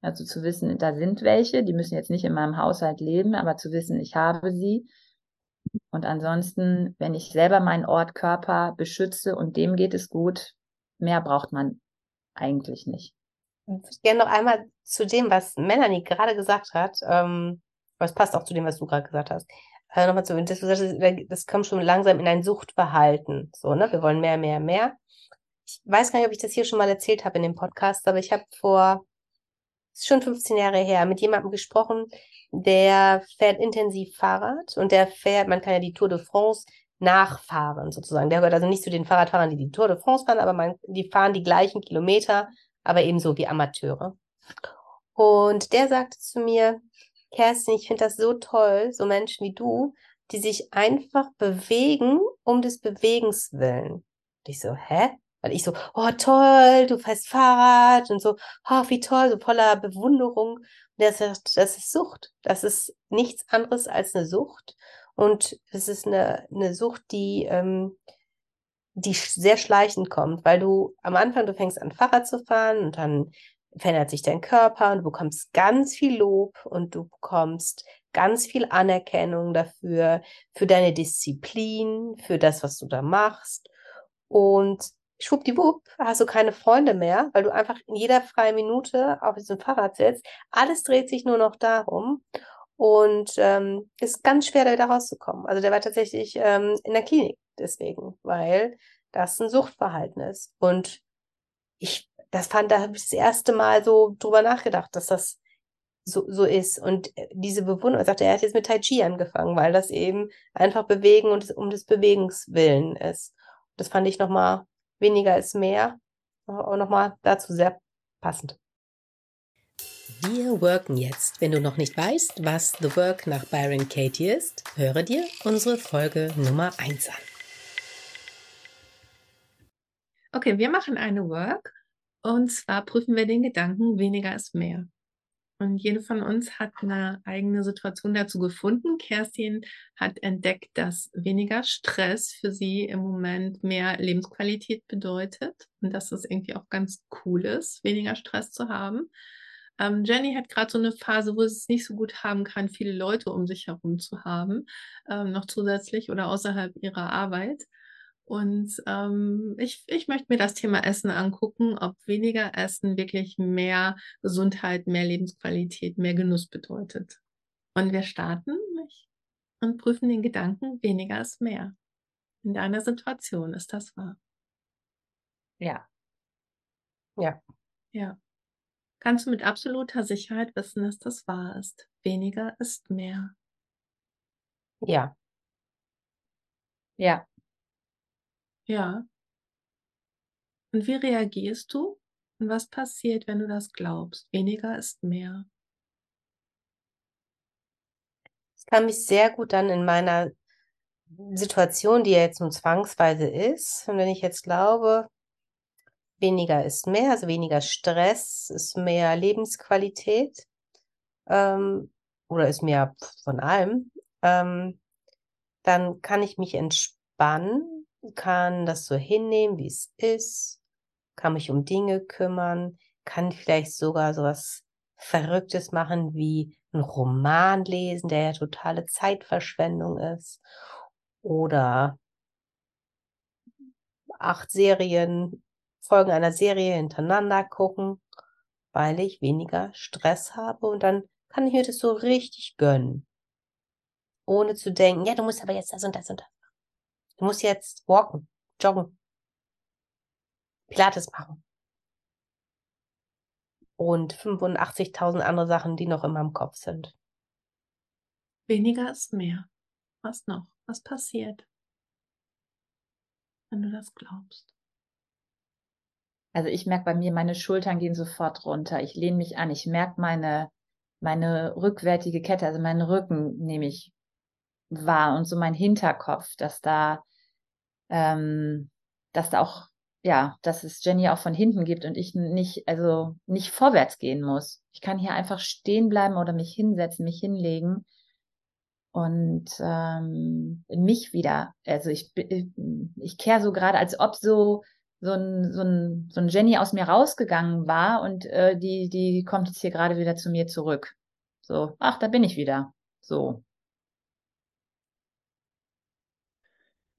Also zu wissen, da sind welche, die müssen jetzt nicht in meinem Haushalt leben, aber zu wissen, ich habe sie und ansonsten, wenn ich selber meinen Ort Körper beschütze und dem geht es gut, mehr braucht man eigentlich nicht. Ich würde gerne noch einmal zu dem, was Melanie gerade gesagt hat, ähm, aber es passt auch zu dem, was du gerade gesagt hast. Äh, nochmal zu, das, das kommt schon langsam in ein Suchtverhalten. So, ne? Wir wollen mehr, mehr, mehr. Ich weiß gar nicht, ob ich das hier schon mal erzählt habe in dem Podcast, aber ich habe vor, ist schon 15 Jahre her, mit jemandem gesprochen, der fährt intensiv Fahrrad und der fährt, man kann ja die Tour de France nachfahren sozusagen. Der gehört also nicht zu den Fahrradfahrern, die die Tour de France fahren, aber man, die fahren die gleichen Kilometer, aber ebenso wie Amateure. Und der sagte zu mir, Kerstin, ich finde das so toll, so Menschen wie du, die sich einfach bewegen um des Bewegens willen. Und ich so, hä? Weil ich so, oh toll, du fährst Fahrrad und so, oh, wie toll, so voller Bewunderung. Das ist, das ist Sucht. Das ist nichts anderes als eine Sucht. Und es ist eine, eine Sucht, die, ähm, die sehr schleichend kommt, weil du am Anfang, du fängst an Fahrrad zu fahren und dann verändert sich dein Körper und du bekommst ganz viel Lob und du bekommst ganz viel Anerkennung dafür, für deine Disziplin, für das, was du da machst. Und schwuppdiwupp hast du keine Freunde mehr, weil du einfach in jeder freien Minute auf diesem Fahrrad sitzt. Alles dreht sich nur noch darum und ähm, ist ganz schwer, da wieder rauszukommen. Also der war tatsächlich ähm, in der Klinik deswegen, weil das ein Suchtverhalten ist. Und ich, das fand, da habe ich das erste Mal so drüber nachgedacht, dass das so, so ist. Und äh, diese Bewunderung, er sagte, er hat jetzt mit Tai Chi angefangen, weil das eben einfach bewegen und um des Bewegens willen ist. Das fand ich nochmal weniger ist mehr. Auch nochmal dazu sehr passend. Wir worken jetzt. Wenn du noch nicht weißt, was The Work nach Byron Katie ist, höre dir unsere Folge Nummer 1 an. Okay, wir machen eine Work und zwar prüfen wir den Gedanken, weniger ist mehr. Und jede von uns hat eine eigene Situation dazu gefunden. Kerstin hat entdeckt, dass weniger Stress für sie im Moment mehr Lebensqualität bedeutet und dass es irgendwie auch ganz cool ist, weniger Stress zu haben. Ähm, Jenny hat gerade so eine Phase, wo es nicht so gut haben kann, viele Leute um sich herum zu haben, ähm, noch zusätzlich oder außerhalb ihrer Arbeit. Und ähm, ich, ich möchte mir das Thema Essen angucken, ob weniger Essen wirklich mehr Gesundheit, mehr Lebensqualität, mehr Genuss bedeutet. Und wir starten und prüfen den Gedanken, weniger ist mehr. In deiner Situation ist das wahr? Ja. Ja. Ja. Kannst du mit absoluter Sicherheit wissen, dass das wahr ist? Weniger ist mehr. Ja. Ja. Ja. Und wie reagierst du? Und was passiert, wenn du das glaubst? Weniger ist mehr. Ich kann mich sehr gut dann in meiner Situation, die ja jetzt nun zwangsweise ist, und wenn ich jetzt glaube, weniger ist mehr, also weniger Stress, ist mehr Lebensqualität, ähm, oder ist mehr von allem, ähm, dann kann ich mich entspannen kann das so hinnehmen, wie es ist, kann mich um Dinge kümmern, kann vielleicht sogar sowas Verrücktes machen wie einen Roman lesen, der ja totale Zeitverschwendung ist. Oder acht Serien, Folgen einer Serie hintereinander gucken, weil ich weniger Stress habe und dann kann ich mir das so richtig gönnen. Ohne zu denken, ja, du musst aber jetzt das und das und das. Du musst jetzt walken, joggen, Pilates machen. Und 85.000 andere Sachen, die noch in meinem Kopf sind. Weniger ist mehr. Was noch? Was passiert, wenn du das glaubst? Also ich merke bei mir, meine Schultern gehen sofort runter. Ich lehne mich an. Ich merke meine, meine rückwärtige Kette, also meinen Rücken nehme ich wahr und so mein Hinterkopf, dass da, ähm, dass da auch, ja, dass es Jenny auch von hinten gibt und ich nicht, also nicht vorwärts gehen muss. Ich kann hier einfach stehen bleiben oder mich hinsetzen, mich hinlegen und ähm, mich wieder, also ich, ich, ich kehre so gerade, als ob so so ein, so ein, so ein Jenny aus mir rausgegangen war und äh, die, die kommt jetzt hier gerade wieder zu mir zurück. So, ach, da bin ich wieder. So.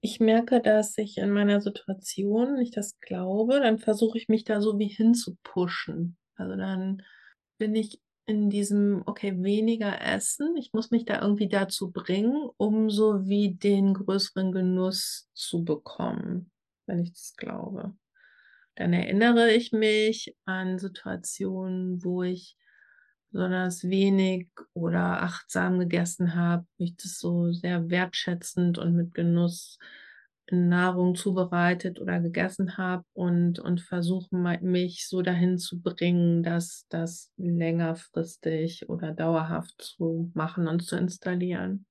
Ich merke, dass ich in meiner Situation nicht das glaube, dann versuche ich mich da so wie hinzupushen. Also dann bin ich in diesem, okay, weniger essen. Ich muss mich da irgendwie dazu bringen, um so wie den größeren Genuss zu bekommen, wenn ich das glaube. Dann erinnere ich mich an Situationen, wo ich besonders wenig oder achtsam gegessen habe, ich das so sehr wertschätzend und mit Genuss Nahrung zubereitet oder gegessen habe und, und versuche mich so dahin zu bringen, dass das längerfristig oder dauerhaft zu machen und zu installieren.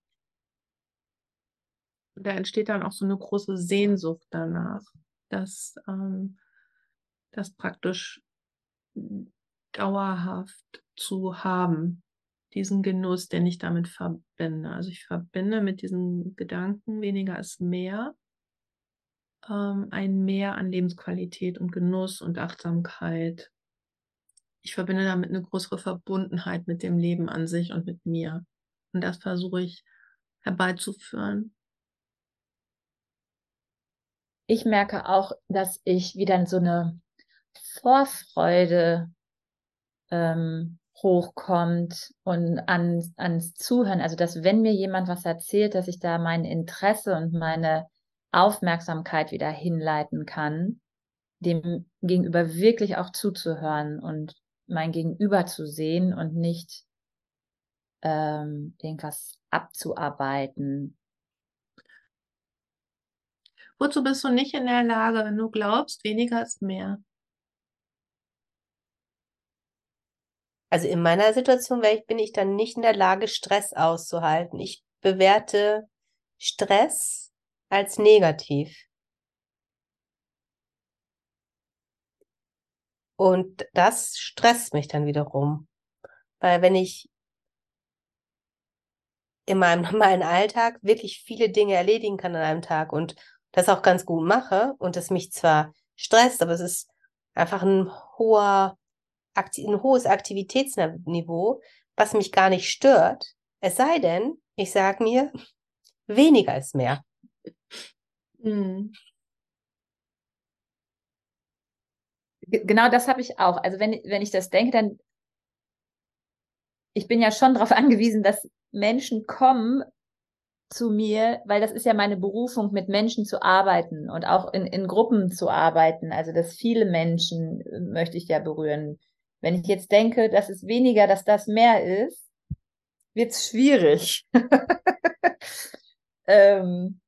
Da entsteht dann auch so eine große Sehnsucht danach, dass ähm, das praktisch dauerhaft zu haben, diesen Genuss, den ich damit verbinde. Also ich verbinde mit diesen Gedanken, weniger ist mehr, ähm, ein Mehr an Lebensqualität und Genuss und Achtsamkeit. Ich verbinde damit eine größere Verbundenheit mit dem Leben an sich und mit mir. Und das versuche ich herbeizuführen. Ich merke auch, dass ich wieder so eine Vorfreude ähm, hochkommt und an, ans Zuhören. Also, dass wenn mir jemand was erzählt, dass ich da mein Interesse und meine Aufmerksamkeit wieder hinleiten kann, dem Gegenüber wirklich auch zuzuhören und mein Gegenüber zu sehen und nicht ähm, irgendwas abzuarbeiten. Wozu bist du nicht in der Lage, wenn du glaubst, weniger ist mehr? Also in meiner Situation ich, bin ich dann nicht in der Lage, Stress auszuhalten. Ich bewerte Stress als negativ. Und das stresst mich dann wiederum. Weil wenn ich in meinem normalen Alltag wirklich viele Dinge erledigen kann an einem Tag und das auch ganz gut mache und es mich zwar stresst, aber es ist einfach ein hoher, ein hohes Aktivitätsniveau, was mich gar nicht stört. Es sei denn, ich sage mir, weniger ist mehr. Mhm. Genau das habe ich auch. Also wenn, wenn ich das denke, dann ich bin ja schon darauf angewiesen, dass Menschen kommen zu mir, weil das ist ja meine Berufung, mit Menschen zu arbeiten und auch in, in Gruppen zu arbeiten. Also dass viele Menschen äh, möchte ich ja berühren. Wenn ich jetzt denke, dass es weniger, dass das mehr ist, wird es schwierig. ähm,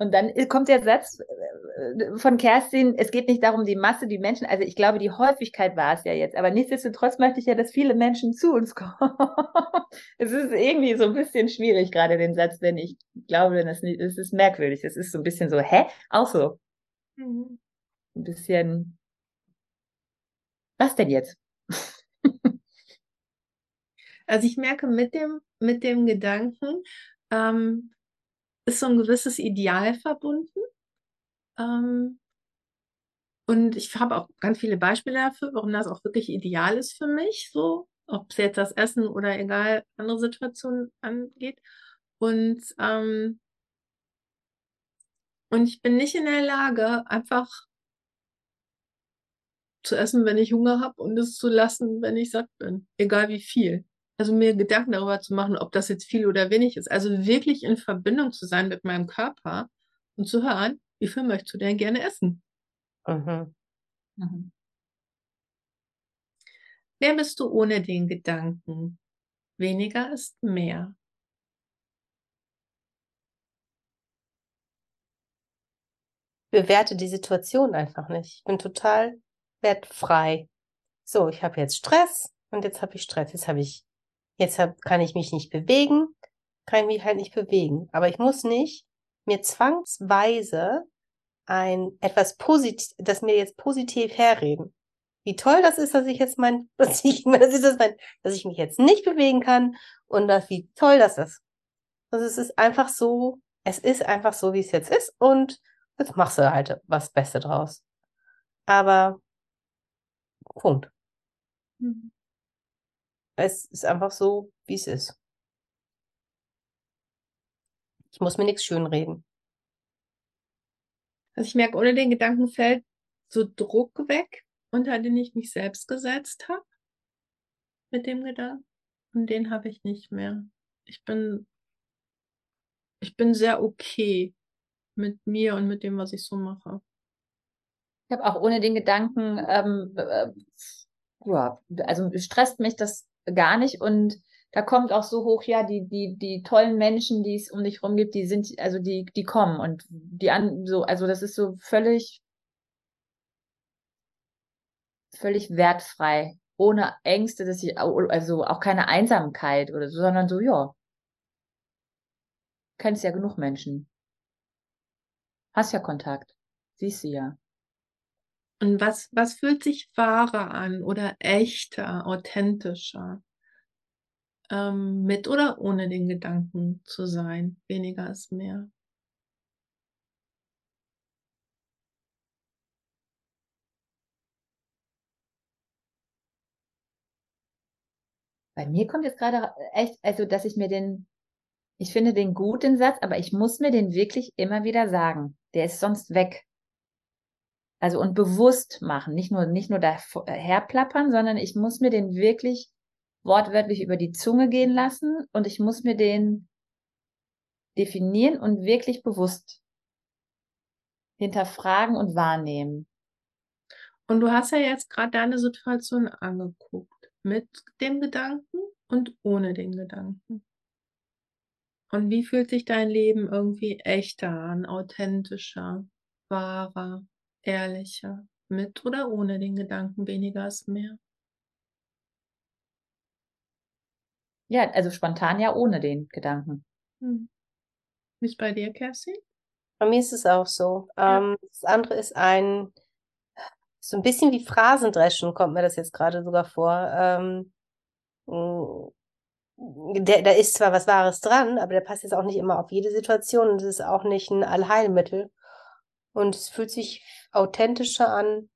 und dann kommt der Satz äh, von Kerstin, es geht nicht darum, die Masse, die Menschen, also ich glaube, die Häufigkeit war es ja jetzt, aber nichtsdestotrotz möchte ich ja, dass viele Menschen zu uns kommen. es ist irgendwie so ein bisschen schwierig, gerade den Satz, wenn ich glaube, das es ist merkwürdig. Es ist so ein bisschen so, hä? Auch so. Mhm. Ein bisschen, was denn jetzt? also ich merke mit dem, mit dem Gedanken, ähm, ist so ein gewisses Ideal verbunden. Ähm, und ich habe auch ganz viele Beispiele dafür, warum das auch wirklich ideal ist für mich, so, ob es jetzt das Essen oder egal andere Situationen angeht. Und, ähm, und ich bin nicht in der Lage, einfach zu essen, wenn ich Hunger habe und es zu lassen, wenn ich satt bin, egal wie viel. Also mir Gedanken darüber zu machen, ob das jetzt viel oder wenig ist. Also wirklich in Verbindung zu sein mit meinem Körper und zu hören, wie viel möchtest du denn gerne essen? Mhm. Mhm. Wer bist du ohne den Gedanken? Weniger ist mehr. Bewerte die Situation einfach nicht. Ich bin total wertfrei. So, ich habe jetzt Stress und jetzt habe ich Stress. Jetzt habe ich Jetzt hab, kann ich mich nicht bewegen, kann ich mich halt nicht bewegen. Aber ich muss nicht mir zwangsweise ein etwas positiv, das mir jetzt positiv herreden. Wie toll das ist, dass ich jetzt mein, dass ich, das ist das mein, dass ich mich jetzt nicht bewegen kann und dass, wie toll das ist. Also es ist einfach so, es ist einfach so, wie es jetzt ist und jetzt machst du halt was Beste draus. Aber Punkt. Mhm. Es ist einfach so, wie es ist. Ich muss mir nichts schönreden. Also ich merke, ohne den Gedanken fällt so Druck weg, unter den ich mich selbst gesetzt habe. Mit dem Gedanken. Und den habe ich nicht mehr. Ich bin, ich bin sehr okay mit mir und mit dem, was ich so mache. Ich habe auch ohne den Gedanken, ähm, äh, ja, also stresst mich das gar nicht. Und da kommt auch so hoch, ja, die, die, die tollen Menschen, die es um dich rum gibt, die sind, also die, die kommen und die an, so, also das ist so völlig, völlig wertfrei, ohne Ängste, dass ich, also auch keine Einsamkeit oder so, sondern so, ja, kennst ja genug Menschen. Hast ja Kontakt. Siehst du ja. Und was, was fühlt sich wahrer an oder echter, authentischer? Ähm, mit oder ohne den Gedanken zu sein, weniger ist mehr. Bei mir kommt jetzt gerade echt, also dass ich mir den, ich finde den gut, den Satz, aber ich muss mir den wirklich immer wieder sagen. Der ist sonst weg. Also und bewusst machen, nicht nur, nicht nur daher plappern, sondern ich muss mir den wirklich wortwörtlich über die Zunge gehen lassen und ich muss mir den definieren und wirklich bewusst hinterfragen und wahrnehmen. Und du hast ja jetzt gerade deine Situation angeguckt, mit dem Gedanken und ohne den Gedanken. Und wie fühlt sich dein Leben irgendwie echter an, authentischer, wahrer? Ehrlicher, mit oder ohne den Gedanken weniger ist mehr. Ja, also spontan ja ohne den Gedanken. Hm. Wie ist bei dir, Kerstin? Bei mir ist es auch so. Ja. Ähm, das andere ist ein, so ein bisschen wie Phrasendreschen kommt mir das jetzt gerade sogar vor. Ähm, der, da ist zwar was Wahres dran, aber der passt jetzt auch nicht immer auf jede Situation und es ist auch nicht ein Allheilmittel. Und es fühlt sich authentischer an,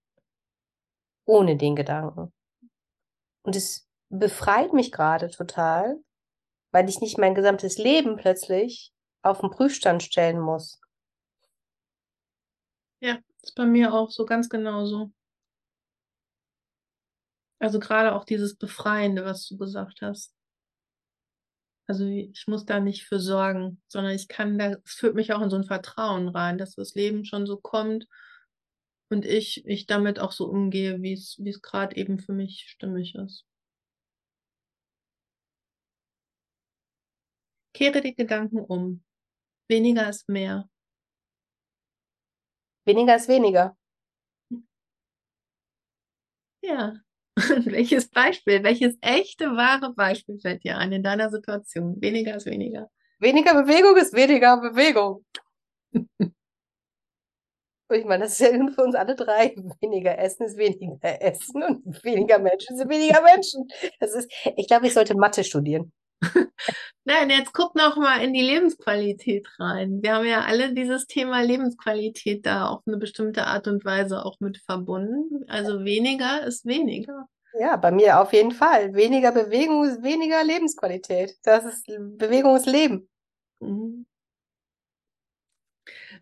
ohne den Gedanken. Und es befreit mich gerade total, weil ich nicht mein gesamtes Leben plötzlich auf den Prüfstand stellen muss. Ja, ist bei mir auch so ganz genauso. Also gerade auch dieses Befreiende, was du gesagt hast. Also ich muss da nicht für sorgen, sondern ich kann da, es führt mich auch in so ein Vertrauen rein, dass das Leben schon so kommt und ich, ich damit auch so umgehe, wie es, wie es gerade eben für mich stimmig ist. Kehre die Gedanken um. Weniger ist mehr. Weniger ist weniger. Ja. welches Beispiel, welches echte, wahre Beispiel fällt dir ein in deiner Situation? Weniger ist weniger. Weniger Bewegung ist weniger Bewegung. ich meine, das ist ja für uns alle drei. Weniger Essen ist weniger Essen und weniger Menschen sind weniger Menschen. Das ist, ich glaube, ich sollte Mathe studieren. Nein, jetzt guck noch mal in die Lebensqualität rein. Wir haben ja alle dieses Thema Lebensqualität da auf eine bestimmte Art und Weise auch mit verbunden. Also weniger ist weniger. Ja, bei mir auf jeden Fall. Weniger Bewegung ist weniger Lebensqualität. Das ist Bewegung ist Leben. Mhm.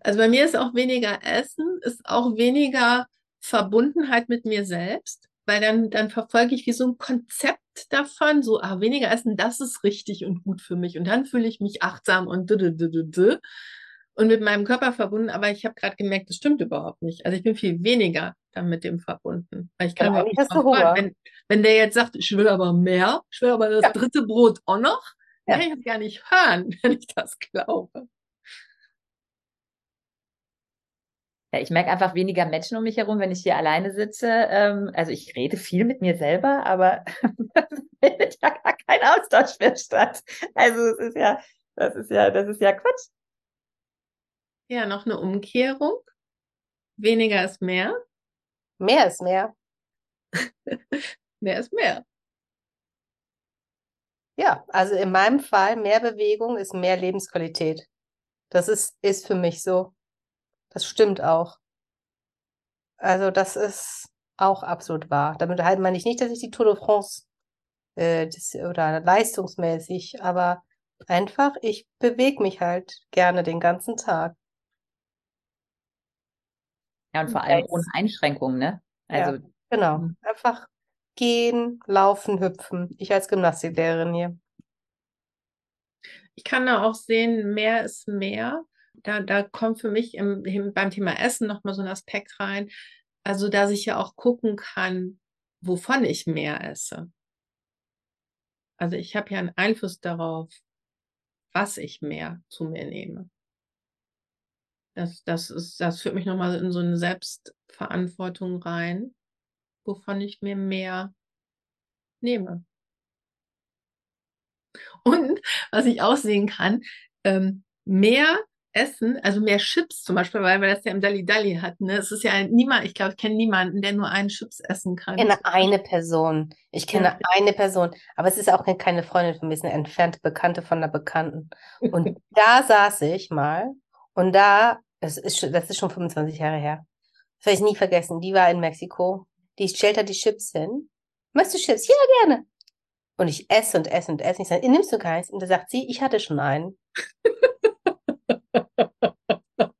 Also bei mir ist auch weniger Essen, ist auch weniger Verbundenheit mit mir selbst weil dann, dann verfolge ich wie so ein Konzept davon, so, ah, weniger essen, das ist richtig und gut für mich. Und dann fühle ich mich achtsam und und mit meinem Körper verbunden, aber ich habe gerade gemerkt, das stimmt überhaupt nicht. Also ich bin viel weniger dann mit dem verbunden. Weil ich kann ja, nicht fahren. Wenn, wenn der jetzt sagt, ich will aber mehr, ich will aber das ja. dritte Brot auch noch, ja. kann ich das gar nicht hören, wenn ich das glaube. Ja, ich merke einfach weniger Menschen um mich herum, wenn ich hier alleine sitze. Ähm, also ich rede viel mit mir selber, aber findet ja gar kein Austausch mehr statt. Also es ist ja, das ist ja, das ist ja Quatsch. Ja, noch eine Umkehrung. Weniger ist mehr. Mehr ist mehr. mehr ist mehr. Ja, also in meinem Fall mehr Bewegung ist mehr Lebensqualität. Das ist, ist für mich so. Das stimmt auch. Also das ist auch absolut wahr. Damit halt meine ich nicht, dass ich die Tour de France äh, das, oder leistungsmäßig, aber einfach, ich bewege mich halt gerne den ganzen Tag. Ja, und vor allem ohne Einschränkungen, ne? Also, ja, genau. Mhm. Einfach gehen, laufen, hüpfen. Ich als Gymnastiklehrerin hier. Ich kann da auch sehen, mehr ist mehr da, da kommt für mich im, im, beim Thema Essen nochmal so ein Aspekt rein. Also, dass ich ja auch gucken kann, wovon ich mehr esse. Also, ich habe ja einen Einfluss darauf, was ich mehr zu mir nehme. Das, das, ist, das führt mich nochmal in so eine Selbstverantwortung rein, wovon ich mir mehr nehme. Und was ich auch sehen kann, ähm, mehr essen, also mehr Chips zum Beispiel, weil wir das ja im Dalli Dalli hatten. Ne? Es ist ja niemand, ich glaube, ich kenne niemanden, der nur einen Chips essen kann. Ich kenne eine Person. Ich kenne ja. eine Person. Aber es ist auch keine Freundin von mir, es ist eine entfernte Bekannte von einer Bekannten. Und da saß ich mal und da, das ist, das ist schon 25 Jahre her. Das werde ich nie vergessen. Die war in Mexiko. Die stellt da die Chips hin. Möchtest du Chips? Ja, gerne. Und ich esse und esse und esse. Ich sage, nimmst du keins? Und da sagt sie, ich hatte schon einen.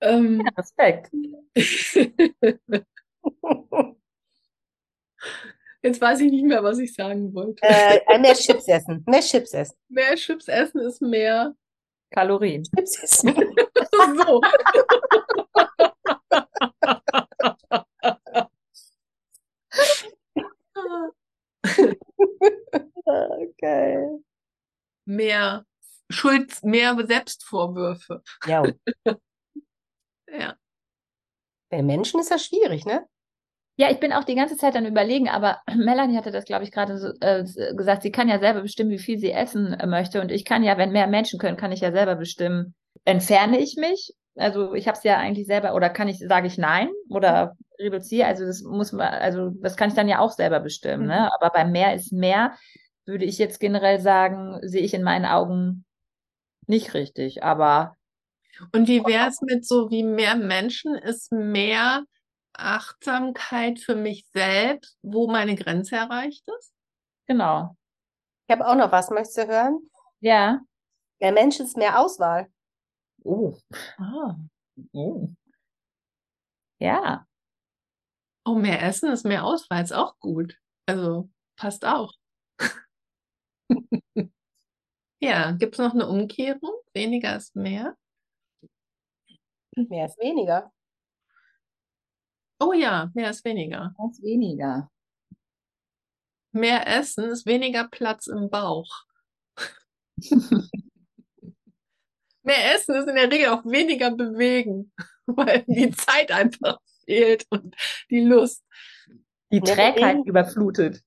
ähm, ja, Respekt. Jetzt weiß ich nicht mehr, was ich sagen wollte. Äh, mehr Chips essen. Mehr Chips essen. Mehr Chips essen ist mehr Kalorien. Chips essen. so. okay. Mehr Schuld, mehr Selbstvorwürfe. Ja. ja. Bei Menschen ist das schwierig, ne? Ja, ich bin auch die ganze Zeit am Überlegen, aber Melanie hatte das, glaube ich, gerade so, äh, gesagt, sie kann ja selber bestimmen, wie viel sie essen äh, möchte. Und ich kann ja, wenn mehr Menschen können, kann ich ja selber bestimmen, entferne ich mich Also ich habe es ja eigentlich selber, oder kann ich, sage ich nein oder reduziere? Also das muss man, also das kann ich dann ja auch selber bestimmen. Ne? Mhm. Aber bei mehr ist mehr, würde ich jetzt generell sagen, sehe ich in meinen Augen nicht richtig. Aber Und wie wäre es mit so wie mehr Menschen ist mehr Achtsamkeit für mich selbst, wo meine Grenze erreicht ist? genau. Ich habe auch noch was, möchtest du hören? Ja. Mehr Menschen ist mehr Auswahl. Oh. Ah. oh. Ja. Oh, mehr Essen ist mehr Auswahl, ist auch gut. Also passt auch. Ja, gibt es noch eine Umkehrung? Weniger ist mehr? Mehr ist weniger. Oh ja, mehr ist weniger. Ganz weniger. Mehr Essen ist weniger Platz im Bauch. Mehr Essen ist in der Regel auch weniger bewegen, weil die Zeit einfach fehlt und die Lust. Die Mehr Trägheit überflutet.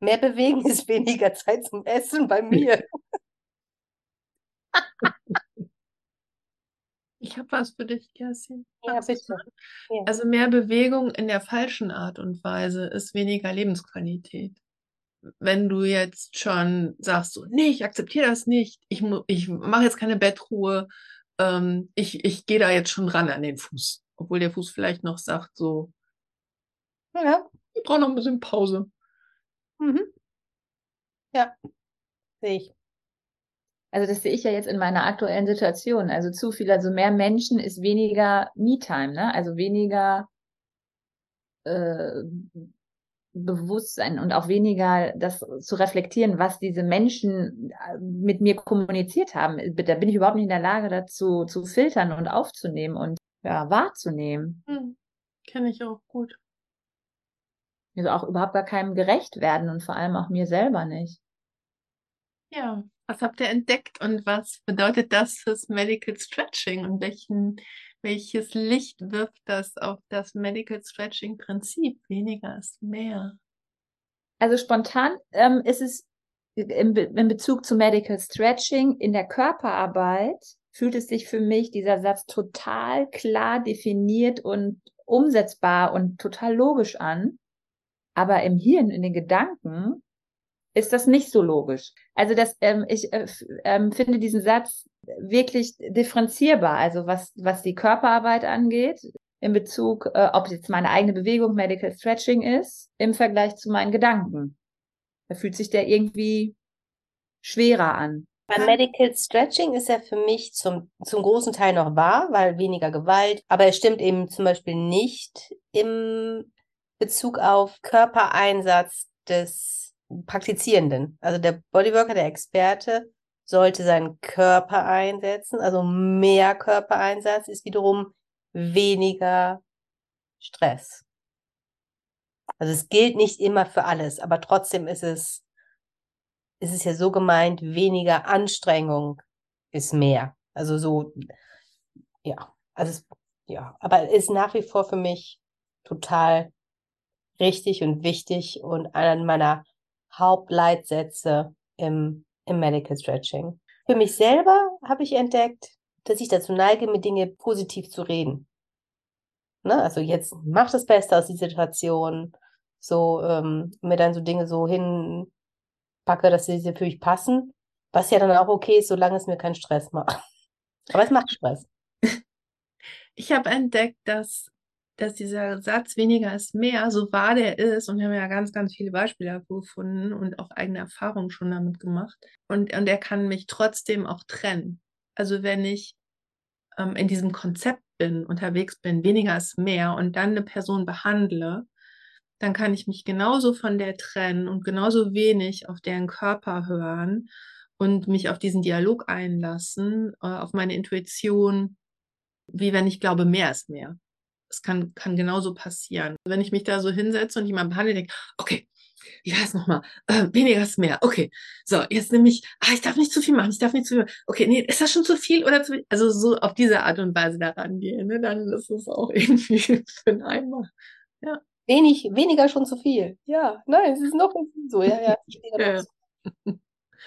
Mehr bewegen ist weniger Zeit zum Essen bei mir. Ich habe was für dich, Kerstin. Ja, bitte. Ja. Also mehr Bewegung in der falschen Art und Weise ist weniger Lebensqualität. Wenn du jetzt schon sagst, so, nee, ich akzeptiere das nicht, ich, ich mache jetzt keine Bettruhe, ähm, ich, ich gehe da jetzt schon ran an den Fuß. Obwohl der Fuß vielleicht noch sagt, so, Ja. ich brauche noch ein bisschen Pause. Mhm. Ja. Sehe ich. Also das sehe ich ja jetzt in meiner aktuellen Situation. Also zu viel, also mehr Menschen ist weniger Me-Time, ne? Also weniger äh, Bewusstsein und auch weniger das zu reflektieren, was diese Menschen äh, mit mir kommuniziert haben. Da bin ich überhaupt nicht in der Lage dazu zu filtern und aufzunehmen und ja, wahrzunehmen. Hm, Kenne ich auch gut. Also auch überhaupt gar keinem gerecht werden und vor allem auch mir selber nicht. Ja, was habt ihr entdeckt und was bedeutet das fürs Medical Stretching und welchen, welches Licht wirft das auf das Medical Stretching Prinzip? Weniger ist mehr. Also spontan ähm, ist es in, Be in Bezug zu Medical Stretching in der Körperarbeit fühlt es sich für mich dieser Satz total klar definiert und umsetzbar und total logisch an. Aber im Hirn, in den Gedanken, ist das nicht so logisch. Also das, ähm, ich äh, ähm, finde diesen Satz wirklich differenzierbar. Also was, was die Körperarbeit angeht, in Bezug, äh, ob jetzt meine eigene Bewegung Medical Stretching ist, im Vergleich zu meinen Gedanken. Da fühlt sich der irgendwie schwerer an. Beim Medical Stretching ist er für mich zum, zum großen Teil noch wahr, weil weniger Gewalt, aber es stimmt eben zum Beispiel nicht im Bezug auf Körpereinsatz des Praktizierenden. Also der Bodyworker, der Experte, sollte seinen Körper einsetzen, also mehr Körpereinsatz ist wiederum weniger Stress. Also es gilt nicht immer für alles, aber trotzdem ist es ist es ja so gemeint, weniger Anstrengung ist mehr. Also so, ja, also es, ja, aber ist nach wie vor für mich total richtig und wichtig und einer meiner Hauptleitsätze im, im Medical Stretching. Für mich selber habe ich entdeckt, dass ich dazu neige, mit Dinge positiv zu reden. Ne? Also jetzt mach das Beste aus dieser Situation, so ähm, mir dann so Dinge so hin packe, dass sie für mich passen, was ja dann auch okay ist, solange es mir keinen Stress macht. Aber es macht Stress. Ich habe entdeckt, dass, dass dieser Satz weniger ist mehr, so wahr der ist, und wir haben ja ganz, ganz viele Beispiele gefunden und auch eigene Erfahrungen schon damit gemacht. Und, und er kann mich trotzdem auch trennen. Also wenn ich ähm, in diesem Konzept bin, unterwegs bin, weniger ist mehr und dann eine Person behandle, dann kann ich mich genauso von der trennen und genauso wenig auf deren Körper hören und mich auf diesen Dialog einlassen, äh, auf meine Intuition, wie wenn ich glaube, mehr ist mehr. Das kann, kann genauso passieren. Wenn ich mich da so hinsetze und jemand behandle, denke, okay, wie heißt nochmal? Äh, weniger ist mehr. Okay, so, jetzt nehme ich, ah, ich darf nicht zu viel machen, ich darf nicht zu viel machen. Okay, nee, ist das schon zu viel oder zu viel? Also so auf diese Art und Weise da rangehen, ne? dann ist es auch irgendwie für einen Eimer. Wenig, weniger schon zu viel. Ja, nein, es ist noch so. Ja, ja. ich Ja. noch.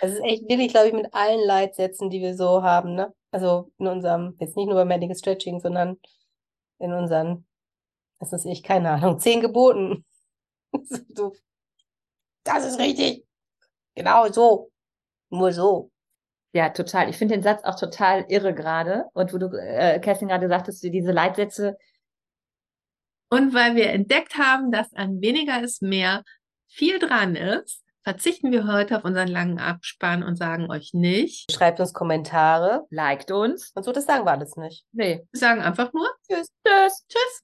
Das ist echt wirklich, glaube ich, mit allen Leitsätzen, die wir so haben, ne? Also in unserem, jetzt nicht nur beim Medical Stretching, sondern in unseren, was ist ich, keine Ahnung, zehn Geboten. so, das ist richtig. Genau so. Nur so. Ja, total. Ich finde den Satz auch total irre gerade. Und wo du, äh, Kerstin, gerade sagtest, du diese Leitsätze. Und weil wir entdeckt haben, dass an weniger ist mehr viel dran ist, verzichten wir heute auf unseren langen Abspann und sagen euch nicht. Schreibt uns Kommentare, liked uns. Und so, das sagen wir alles nicht. Nee, wir sagen einfach nur Tschüss. Tschüss. Tschüss.